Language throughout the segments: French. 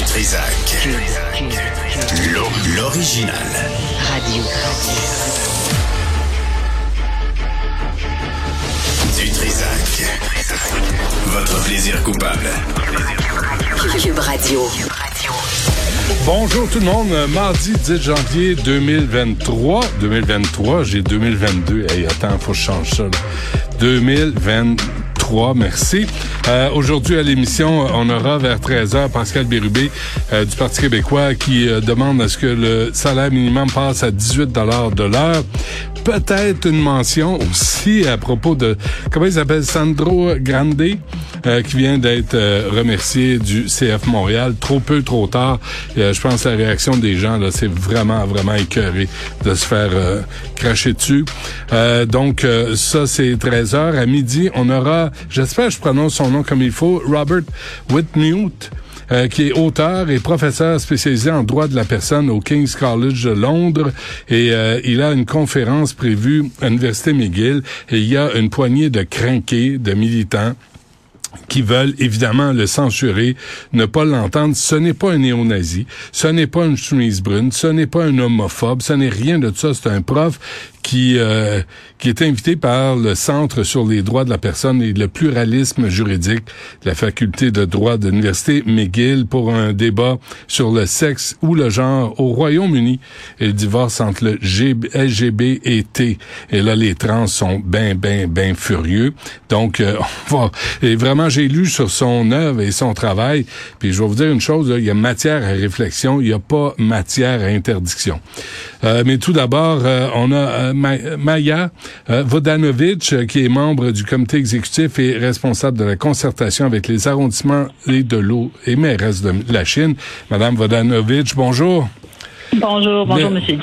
Du Trisac. L'o- L'original. Radio. Du Trisac. Votre plaisir coupable. Cube Radio. Bonjour tout le monde, mardi 10 janvier 2023. 2023, j'ai 2022. Hey, attends, faut que je change ça. là. 2023, merci. Euh, Aujourd'hui à l'émission, on aura vers 13h Pascal Bérubé euh, du Parti québécois qui euh, demande à ce que le salaire minimum passe à 18 de l'heure. Peut-être une mention aussi à propos de, comment il s'appelle, Sandro Grande, euh, qui vient d'être euh, remercié du CF Montréal. Trop peu, trop tard. Euh, je pense que la réaction des gens, là, c'est vraiment, vraiment écœuré de se faire cracher dessus. Donc, ça, c'est 13 heures. À midi, on aura, j'espère que je prononce son nom comme il faut, Robert Whitmute. euh, qui est auteur et professeur spécialisé en droit de la personne au King's College de Londres. Et euh, il a une conférence prévue à l'Université McGill. Et il y a une poignée de crinqués, de militants qui veulent évidemment le censurer, ne pas l'entendre. Ce n'est pas un néo-nazi, ce n'est pas une chemise brune, ce n'est pas un homophobe, ce n'est rien de ça. C'est un prof qui euh, qui est invité par le Centre sur les droits de la personne et le pluralisme juridique de la faculté de droit de l'Université McGill pour un débat sur le sexe ou le genre au Royaume-Uni et le divorce entre le LGB et T. Et là, les trans sont ben, ben, ben furieux. Donc, euh, on va... Et vraiment, j'ai lu sur son œuvre et son travail, puis je vais vous dire une chose, là, il y a matière à réflexion, il n'y a pas matière à interdiction. Euh, mais tout d'abord, euh, on a euh, Ma- Maya euh, Vodanovic, euh, qui est membre du comité exécutif et responsable de la concertation avec les arrondissements et de l'eau et mairesse de la Chine. Madame Vodanovic, bonjour. Bonjour, bonjour, Monsieur.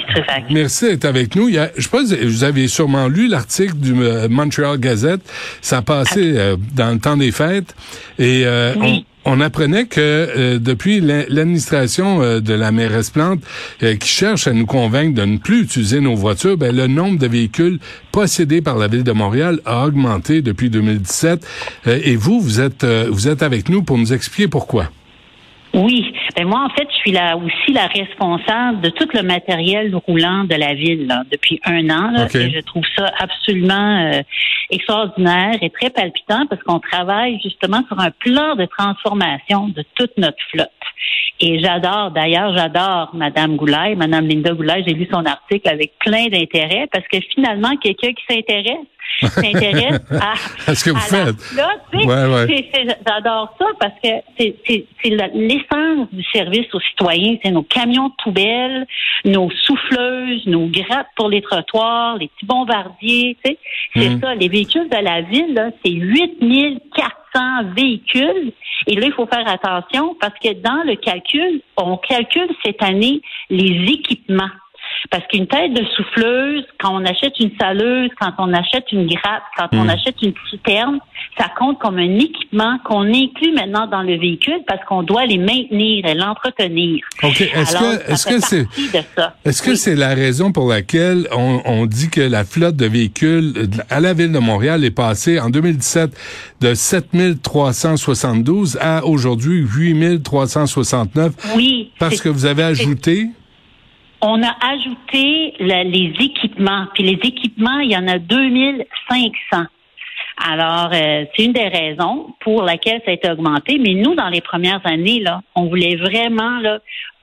Merci d'être avec nous. Il y a, je pense que vous avez sûrement lu l'article du euh, Montreal Gazette. Ça a passé euh, dans le temps des fêtes. Et euh, Oui. on, on apprenait que euh, depuis l'administration euh, de la mairesse Plante, euh, qui cherche à nous convaincre de ne plus utiliser nos voitures, ben, le nombre de véhicules possédés par la ville de Montréal a augmenté depuis 2017. Euh, et vous, vous êtes, vous êtes avec nous pour nous expliquer pourquoi. Oui, ben moi en fait, je suis là aussi la responsable de tout le matériel roulant de la ville là, depuis un an. Là, et je trouve ça absolument euh, extraordinaire et très palpitant parce qu'on travaille justement sur un plan de transformation de toute notre flotte. Et j'adore, d'ailleurs, j'adore Madame Goulay, Madame Linda Goulay. J'ai lu son article avec plein d'intérêt parce que finalement, quelqu'un qui s'intéresse s'intéresse à, À ce que vous faites. flotte, tu sais. Ouais, ouais. J'adore ça parce que c'est l'essence du service aux citoyens. C'est nos camions de poubelles, nos souffleuses, nos grattes pour les trottoirs, les petits bombardiers. tu sais. C'est Mhm. ça. Les véhicules de la ville, c'est 8400 véhicules. Et là, il faut faire attention parce que dans le calcul, on calcule cette année les équipements. Parce qu'une tête de souffleuse, quand on achète une saleuse, quand on achète une gratte, quand on Mm. achète une citerne, ça compte comme un équipement qu'on inclut maintenant dans le véhicule parce qu'on doit les maintenir et l'entretenir. OK. Est-ce que, est-ce que c'est. Est-ce que Oui. c'est la raison pour laquelle on, on dit que la flotte de véhicules à la ville de Montréal est passée en 2017 de 7372 à aujourd'hui 8369 Oui. parce que vous avez ajouté On a ajouté les équipements. Puis les équipements, il y en a 2500. Alors, euh, c'est une des raisons pour laquelle ça a été augmenté. Mais nous, dans les premières années, là, on voulait vraiment là,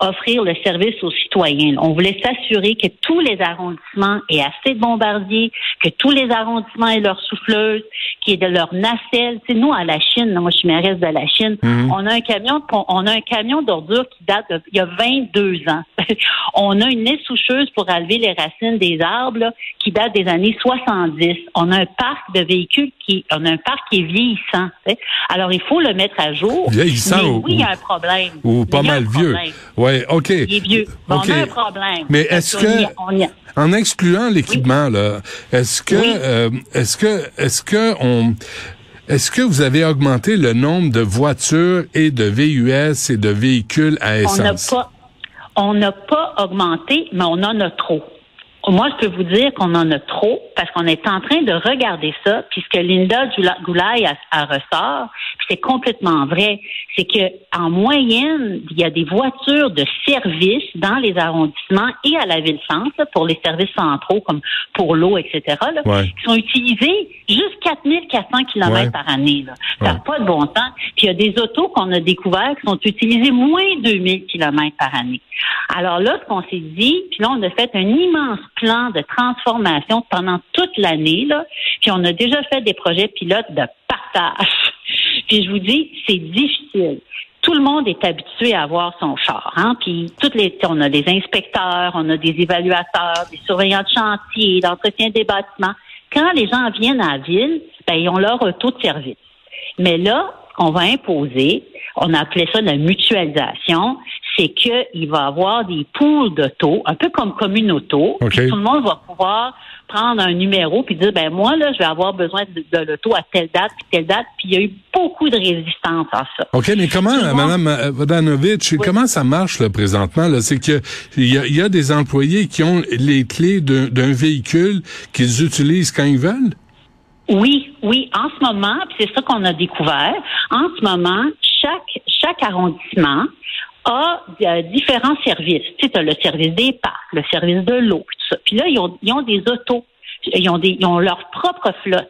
offrir le service aux citoyens. On voulait s'assurer que tous les arrondissements aient assez de bombardiers, que tous les arrondissements aient leurs souffleuses, qu'il y ait de leurs nacelles. Tu sais, nous, à la Chine, moi, je suis mairesse de la Chine, Mhm. on a un camion, on a un camion d'ordures qui date de, il y a 22 ans. on a une essoucheuse pour enlever les racines des arbres là, qui date des années 70. On a un parc de véhicules qui, on a un parc qui est vieillissant. tu sais. Alors, il faut le mettre à jour. Vieillissant Mais ou- oui, il y a un problème. ou pas mal vieux. problème. OK. Il est vieux. Bon. On a un problème. Mais est-ce que- on y a- En excluant l'équipement là, est-ce que Oui. euh, est-ce que est-ce que on est-ce que vous avez augmenté le nombre de voitures et de VUS et de véhicules à On n'a essence? pas, on n'a pas augmenté, mais on en a trop. Moi, je peux vous dire qu'on en a trop parce qu'on est en train de regarder ça, puisque Linda Goulay a, a ressort, c'est complètement vrai, c'est que en moyenne, il y a des voitures de service dans les arrondissements et à la ville-centre pour les services centraux comme pour l'eau, etc., qui sont utilisés juste 4400 km par année. Ça n'a pas de bon temps. Puis il y a des autos qu'on a découvert qui sont utilisées moins de 2000 km par année. Alors là, ce qu'on s'est dit, puis là, on a fait un immense plan de transformation pendant toute l'année, là, puis on a déjà fait des projets pilotes de partage. Puis je vous dis, c'est difficile tout le monde est habitué à avoir son char. Hein? Puis toutes les, on a des inspecteurs, on a des évaluateurs, des surveillants de chantier, d'entretien des bâtiments. Quand les gens viennent à la ville, ben, ils ont leur auto de service. Mais là, on va imposer, on a appelé ça la mutualisation, c'est qu'il va avoir des poules d'auto, un peu comme commune auto. Tout le monde va pouvoir prendre un numéro puis dire ben moi là je vais avoir besoin de, l'auto à telle date puis telle date puis il y a eu beaucoup de résistance à ça. OK, mais comment madame euh, comment ça marche là présentement là, c'est que il y a, des employés qui ont les clés d'un véhicule qu'ils utilisent quand ils veulent? Oui, oui. En ce moment, c'est ça qu'on a découvert. En ce moment, chaque chaque arrondissement a euh, différents services. Tu sais, as le service des parcs, le service de l'eau. Puis là, ils ont, ils ont des autos. Ils ont, des, ils ont leur propre flotte.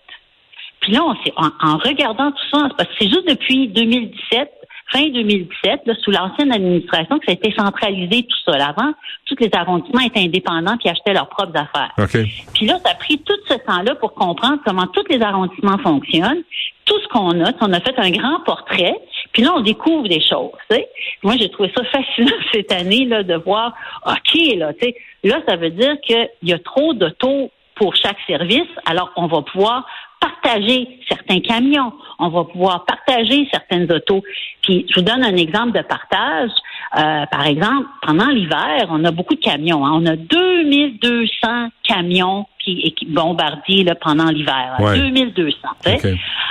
Puis là, on en, en regardant tout ça, parce que c'est juste depuis 2017 fin 2017, là, sous l'ancienne administration, que ça a été centralisé tout ça. Avant, tous les arrondissements étaient indépendants puis achetaient leurs propres affaires. Puis là, ça a pris tout ce temps-là pour comprendre comment tous les arrondissements fonctionnent, tout ce qu'on a. On a fait un grand portrait, puis là, on découvre des choses. Moi, j'ai trouvé ça fascinant cette année là, de voir, OK, là, là, ça veut dire qu'il y a trop d'autos pour chaque service, alors on va pouvoir partager certains camions, on va pouvoir partager certaines autos. Puis je vous donne un exemple de partage. Euh, par exemple, pendant l'hiver, on a beaucoup de camions. Hein. On a 2200 camions qui, qui là, pendant l'hiver. 2200.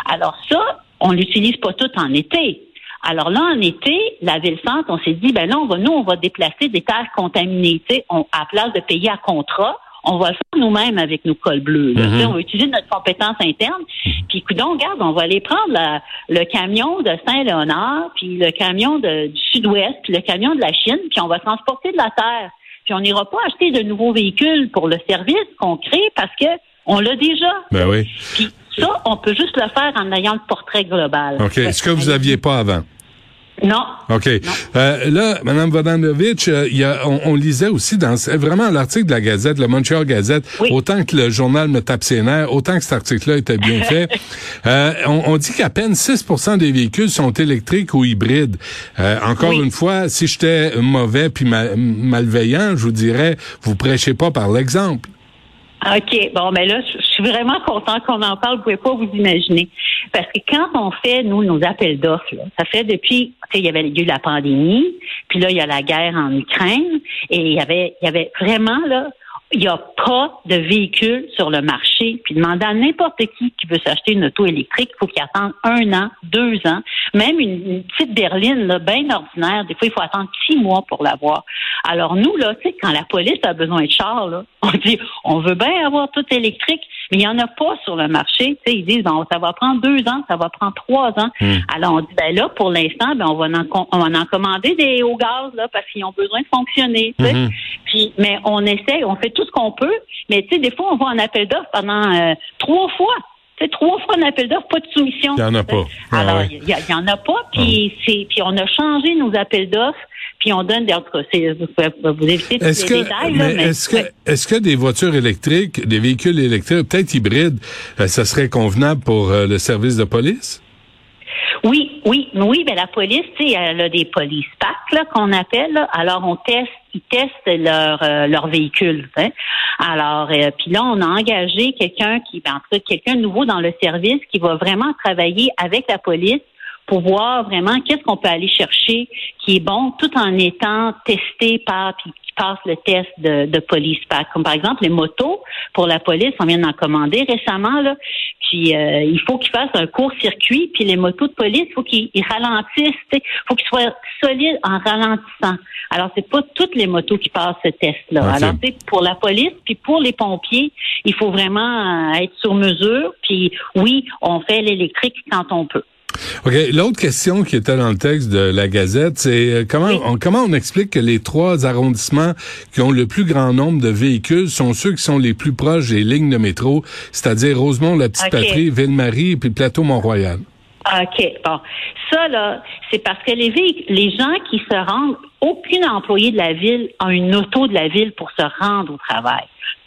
Alors ça, on l'utilise pas tout en été. Alors là, en été, la ville-centre, on s'est dit, ben là, on va, nous, on va déplacer des terres contaminées. On, à place de payer à contrat, on va le faire nous-mêmes avec nos cols bleus. Mhm. On va utiliser notre compétence interne. Mhm. Puis, donc, regarde, on va aller prendre le camion de Saint-Léonard, puis le camion de, du Sud-Ouest, puis le camion de la Chine, puis on va transporter de la terre. Puis on n'ira pas acheter de nouveaux véhicules pour le service qu'on crée parce que on l'a déjà. Ben oui. Puis ça, on peut juste le faire en ayant le portrait global. OK. Est-ce que vous aviez pas avant? Non. OK. Euh, là, Mme Vodanovic, euh, y a, on, lisait aussi dans vraiment l'article de la Gazette, le Montreal Gazette, autant que le journal me tape ses nerfs, autant que cet article-là était bien fait. Euh, on, dit qu'à peine 6% des véhicules sont électriques ou hybrides. encore une fois, si j'étais mauvais puis malveillant, je vous dirais, vous prêchez pas par l'exemple. OK. Bon, mais là, je suis vraiment content qu'on en parle. Vous pouvez pas vous imaginer. Parce que quand on fait, nous, nos appels d'offres, ça fait depuis, tu sais, il y avait eu la pandémie, puis là, il y a la guerre en Ukraine, et il y avait, il y avait vraiment, là, il n'y a pas de véhicule sur le marché. Puis demander à n'importe qui qui veut s'acheter une auto électrique, il faut qu'il attende un an, deux ans. Même une, petite berline, là, bien ordinaire, des fois, il faut attendre six mois pour l'avoir. Alors nous, là, tu sais, quand la police a besoin de chars, là, on dit, on veut bien avoir tout électrique, mais il n'y en a pas sur le marché. Tu sais, ils disent, bon, ça va prendre deux ans, ça va prendre trois ans. Hmm. Alors on dit, ben là, pour l'instant, ben on va en, on va en commander des hauts gaz, là, parce qu'ils ont besoin de fonctionner. Tu sais. Hmm. Puis, mais on essaie, on fait tout ce qu'on peut, mais tu sais, des fois, on va en appel d'offres pendant euh, trois fois. C'est trois fois un appel d'offres, pas de soumission. Il n'y en a pas. Ah Alors, il n'y en a pas, puis, ah. puis on a changé nos appels d'offres, puis on donne des... Vous, vous évitez tous les que, détails. Mais est-ce que, est-ce que des voitures électriques, des véhicules électriques, peut-être hybrides, euh, ça serait convenable pour euh, le service de police? Oui, oui, oui, mais la police, tu sais, elle a des police packs qu'on appelle. Alors on teste, ils testent leur euh, leur véhicule. Hein. Alors euh, puis là, on a engagé quelqu'un qui, ben, en tout cas, quelqu'un nouveau dans le service qui va vraiment travailler avec la police pour voir vraiment qu'est-ce qu'on peut aller chercher qui est bon tout en étant testé par puis qui passe le test de, de police. Comme par exemple les motos pour la police, on vient d'en commander récemment là. Puis euh, il faut qu'ils fassent un court circuit. Puis les motos de police, il faut qu'ils ralentissent. Il faut qu'ils soient solides en ralentissant. Alors c'est pas toutes les motos qui passent ce test-là. Alors c'est pour la police puis pour les pompiers, il faut vraiment euh, être sur mesure. Puis oui, on fait l'électrique quand on peut. OK. L'autre question qui était dans le texte de la Gazette, c'est euh, comment, on, comment on explique que les trois arrondissements qui ont le plus grand nombre de véhicules sont ceux qui sont les plus proches des lignes de métro, c'est-à-dire Rosemont, la Petite Patrie, Ville-Marie et puis Plateau Mont-Royal? OK. Bon. Ça, là, c'est parce que les, les gens qui se rendent, aucun employé de la ville a une auto de la ville pour se rendre au travail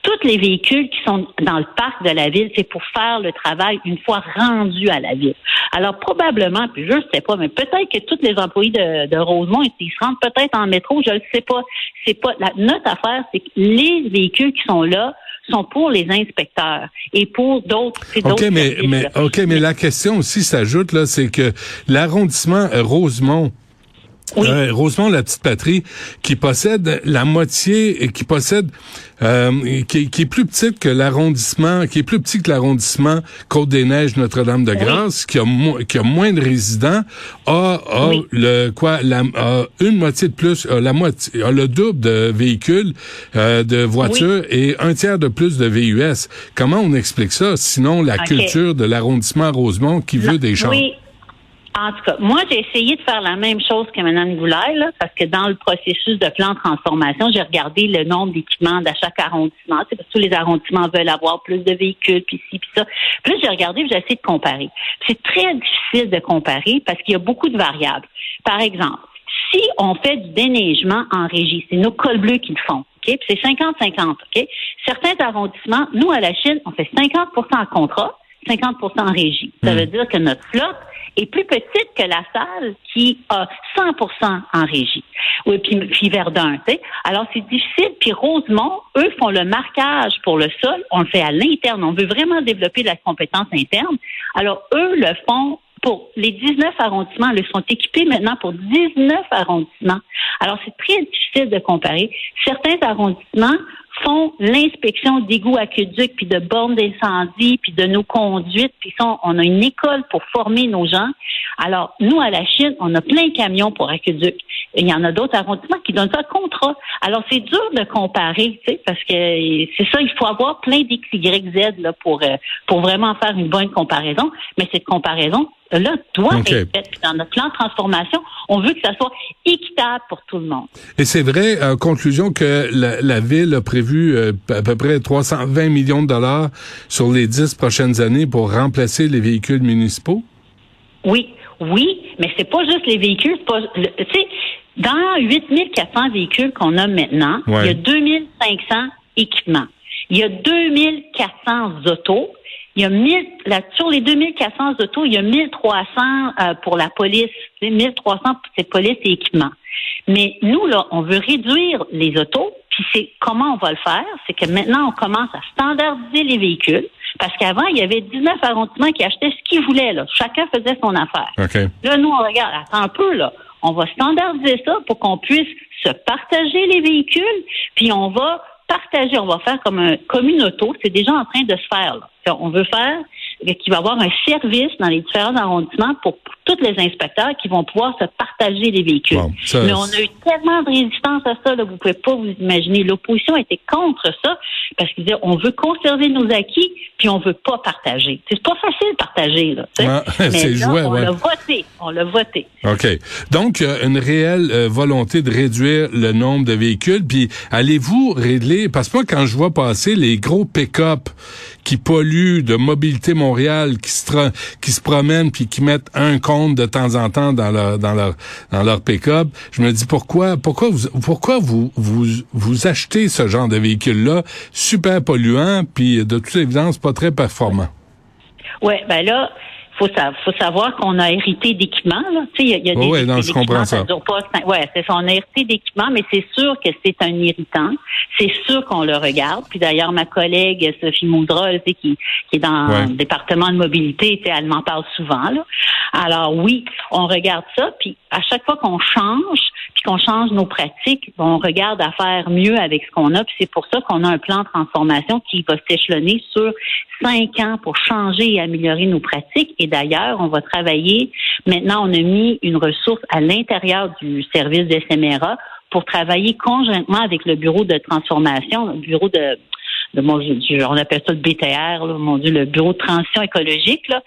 tous les véhicules qui sont dans le parc de la ville, c'est pour faire le travail une fois rendu à la ville. Alors probablement, puis je ne sais pas, mais peut-être que tous les employés de, de Rosemont, ils se rendent peut-être en métro, je ne sais pas. C'est pas la, notre affaire, c'est que les véhicules qui sont là sont pour les inspecteurs et pour d'autres. OK, mais, mais OK, mais la question aussi s'ajoute là, c'est que l'arrondissement Rosemont oui. Euh, Rosemont, la petite patrie, qui possède la moitié, et qui possède, euh, qui, qui, est plus petite que l'arrondissement, qui est plus petit que l'arrondissement Côte-des-Neiges Notre-Dame-de-Grâce, qui a qui a moins de résidents, a, a le quoi, la, a une moitié de plus, a la moitié, a le double de véhicules, euh, de voitures et un tiers de plus de VUS. Comment on explique ça Sinon, la culture de l'arrondissement Rosemont qui veut des champs. En tout cas, moi, j'ai essayé de faire la même chose que Mme Goulet, là, parce que dans le processus de plan de transformation, j'ai regardé le nombre d'équipements à chaque arrondissement. C'est parce que tous les arrondissements veulent avoir plus de véhicules, puis ci, puis ça. Puis là, j'ai regardé, j'ai essayé de comparer. C'est très difficile de comparer parce qu'il y a beaucoup de variables. Par exemple, si on fait du déneigement en régie, c'est nos cols bleus qui le font. OK? Puis c'est 50-50. OK? Certains arrondissements, nous, à la Chine, on fait 50% en contrat, 50% en régie. Ça hmm. veut dire que notre flotte est plus petite que la salle qui a 100% en régie. Oui, puis, Verdun, tu sais. Alors, c'est difficile. Puis Rosemont, eux font le marquage pour le sol. On le fait à l'interne. On veut vraiment développer la compétence interne. Alors, eux le font pour les 19 arrondissements. Ils sont équipés maintenant pour 19 arrondissements. Alors, c'est très difficile de comparer. Certains arrondissements font l'inspection d'égouts aqueducs, puis de bornes d'incendie, puis de nos conduites, puis on a une école pour former nos gens. Alors, nous, à la Chine, on a plein de camions pour aqueducs. Il y en a d'autres arrondissements qui donnent ça contrat. Alors, c'est dur de comparer, tu sais, parce que c'est ça, il faut avoir plein d'XYZ là, pour, euh, pour vraiment faire une bonne comparaison. Mais cette comparaison, là, doit être faite. Dans notre plan de transformation, on veut que ça soit équitable pour tout le monde. Et c'est vrai, en conclusion, que la, la Ville a prévu euh, à peu près 320 millions de dollars sur les dix prochaines années pour remplacer les véhicules municipaux? Oui, oui, mais c'est pas juste les véhicules. Tu sais, dans 8400 véhicules qu'on a maintenant, il y a 2500 équipements. Il y a 2400 autos. Il y a 1000, là, sur les 2400 autos, il y a 1300 euh, pour la police. 1300 pour cette police et équipements. Mais nous, là, on veut réduire les autos. Puis c'est comment on va le faire? C'est que maintenant, on commence à standardiser les véhicules. Parce qu'avant, il y avait 19 arrondissements qui achetaient ce qu'ils voulaient. Là. Chacun faisait son affaire. Là, nous, on regarde, attends un peu, là. On va standardiser ça pour qu'on puisse se partager les véhicules, puis on va partager, on va faire comme un auto. C'est déjà en train de se faire. Là. On veut faire qu'il va y avoir un service dans les différents arrondissements pour, tous les inspecteurs qui vont pouvoir se partager les véhicules. Mais on a eu tellement de résistance à ça, là, vous pouvez pas vous imaginer. L'opposition était contre ça parce qu'ils disaient on veut conserver nos acquis puis on veut pas partager. C'est pas facile de partager là. Mais là, on l'a voté, on l'a voté. Ok. Donc une réelle euh, volonté de réduire le nombre de véhicules. Puis allez-vous régler parce que moi quand je vois passer les gros pick-up qui polluent de mobilité Montréal, qui se promènent puis qui mettent un compte de temps en temps dans leur dans leur dans leur pick-up, je me dis pourquoi pourquoi vous pourquoi vous vous vous achetez ce genre de véhicule là super polluant puis de toute évidence pas très performant? Ouais, ben là faut, faut savoir qu'on a hérité d'équipements. Il y a, y a des, oui, non, je comprends ça. ouais, c'est ça. On a hérité d'équipements, mais c'est sûr que c'est un irritant. C'est sûr qu'on le regarde. Puis d'ailleurs, ma collègue Sophie Moudra, qui, qui est dans le département de mobilité, elle m'en parle souvent. Là. Alors oui, on regarde ça. Puis à chaque fois qu'on change, puis qu'on change nos pratiques, on regarde à faire mieux avec ce qu'on a. Puis c'est pour ça qu'on a un plan de transformation qui va s'échelonner sur cinq ans pour changer et améliorer nos pratiques. Et d'ailleurs, on va travailler. Maintenant, on a mis une ressource à l'intérieur du service de SMRA pour travailler conjointement avec le bureau de transformation, le bureau de on appelle ça le BTR, mon Dieu, le bureau de transition écologique, là,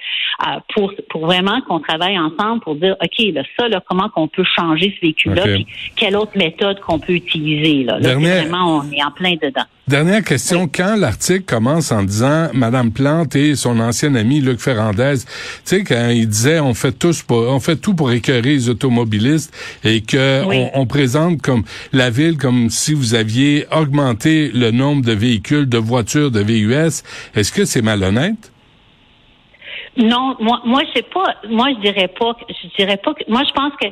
euh, pour, pour vraiment qu'on travaille ensemble pour dire, OK, là, ça, là, comment qu'on peut changer ce véhicule-là, puis quelle autre méthode qu'on peut utiliser. Là, là vraiment, on est en plein dedans. Dernière question. Quand l'article commence en disant Madame Plante et son ancien ami Luc Ferrandez, tu sais, quand il disait on fait tous pour, on fait tout pour écœurer les automobilistes et que on, présente comme la ville comme si vous aviez augmenté le nombre de véhicules, de voitures, de VUS, est-ce que c'est malhonnête? Non, moi, moi, c'est pas, moi, je dirais pas, je dirais pas que, moi, je pense que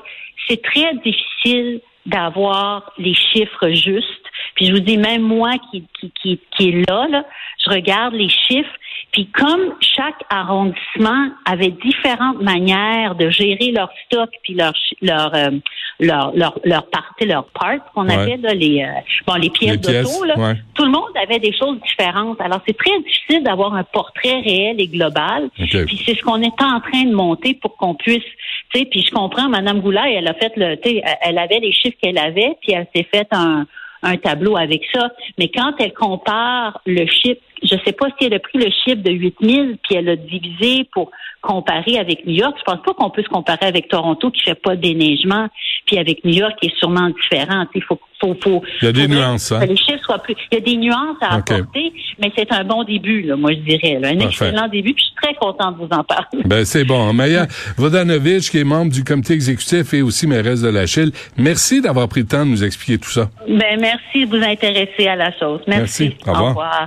c'est très difficile d'avoir les chiffres justes. Puis je vous dis, même moi qui, qui, qui, qui est là, là, je regarde les chiffres puis comme chaque arrondissement avait différentes manières de gérer leur stock puis leur leur euh, leur leur leur partie, leur part qu'on appelle les euh, bon les pièces d'auto là, tout le monde avait des choses différentes. Alors c'est très difficile d'avoir un portrait réel et global. Puis c'est ce qu'on est en train de monter pour qu'on puisse tu sais puis je comprends madame Goulay, elle a fait le tu sais elle avait les chiffres qu'elle avait puis elle s'est fait un un tableau avec ça. Mais quand elle compare le chiffre, je ne sais pas si elle a pris le chiffre de 8000 puis elle a divisé pour comparer avec New York. Je pense pas qu'on peut se comparer avec Toronto qui fait pas de déneigement puis avec New York qui est sûrement différent. Il faut faut, faut, il y a des nuances. Hein? les chiffres soient plus. Il y a des nuances à apporter, mais c'est un bon début, là, moi je dirais. Là. Un excellent début. Puis je suis très contente de vous en parler. Ben c'est bon. Maya Vodanovic, qui est membre du comité exécutif et aussi mairesse de la Chile, merci d'avoir pris le temps de nous expliquer tout ça. Ben merci de vous intéresser à la chose. Merci. merci. Au revoir.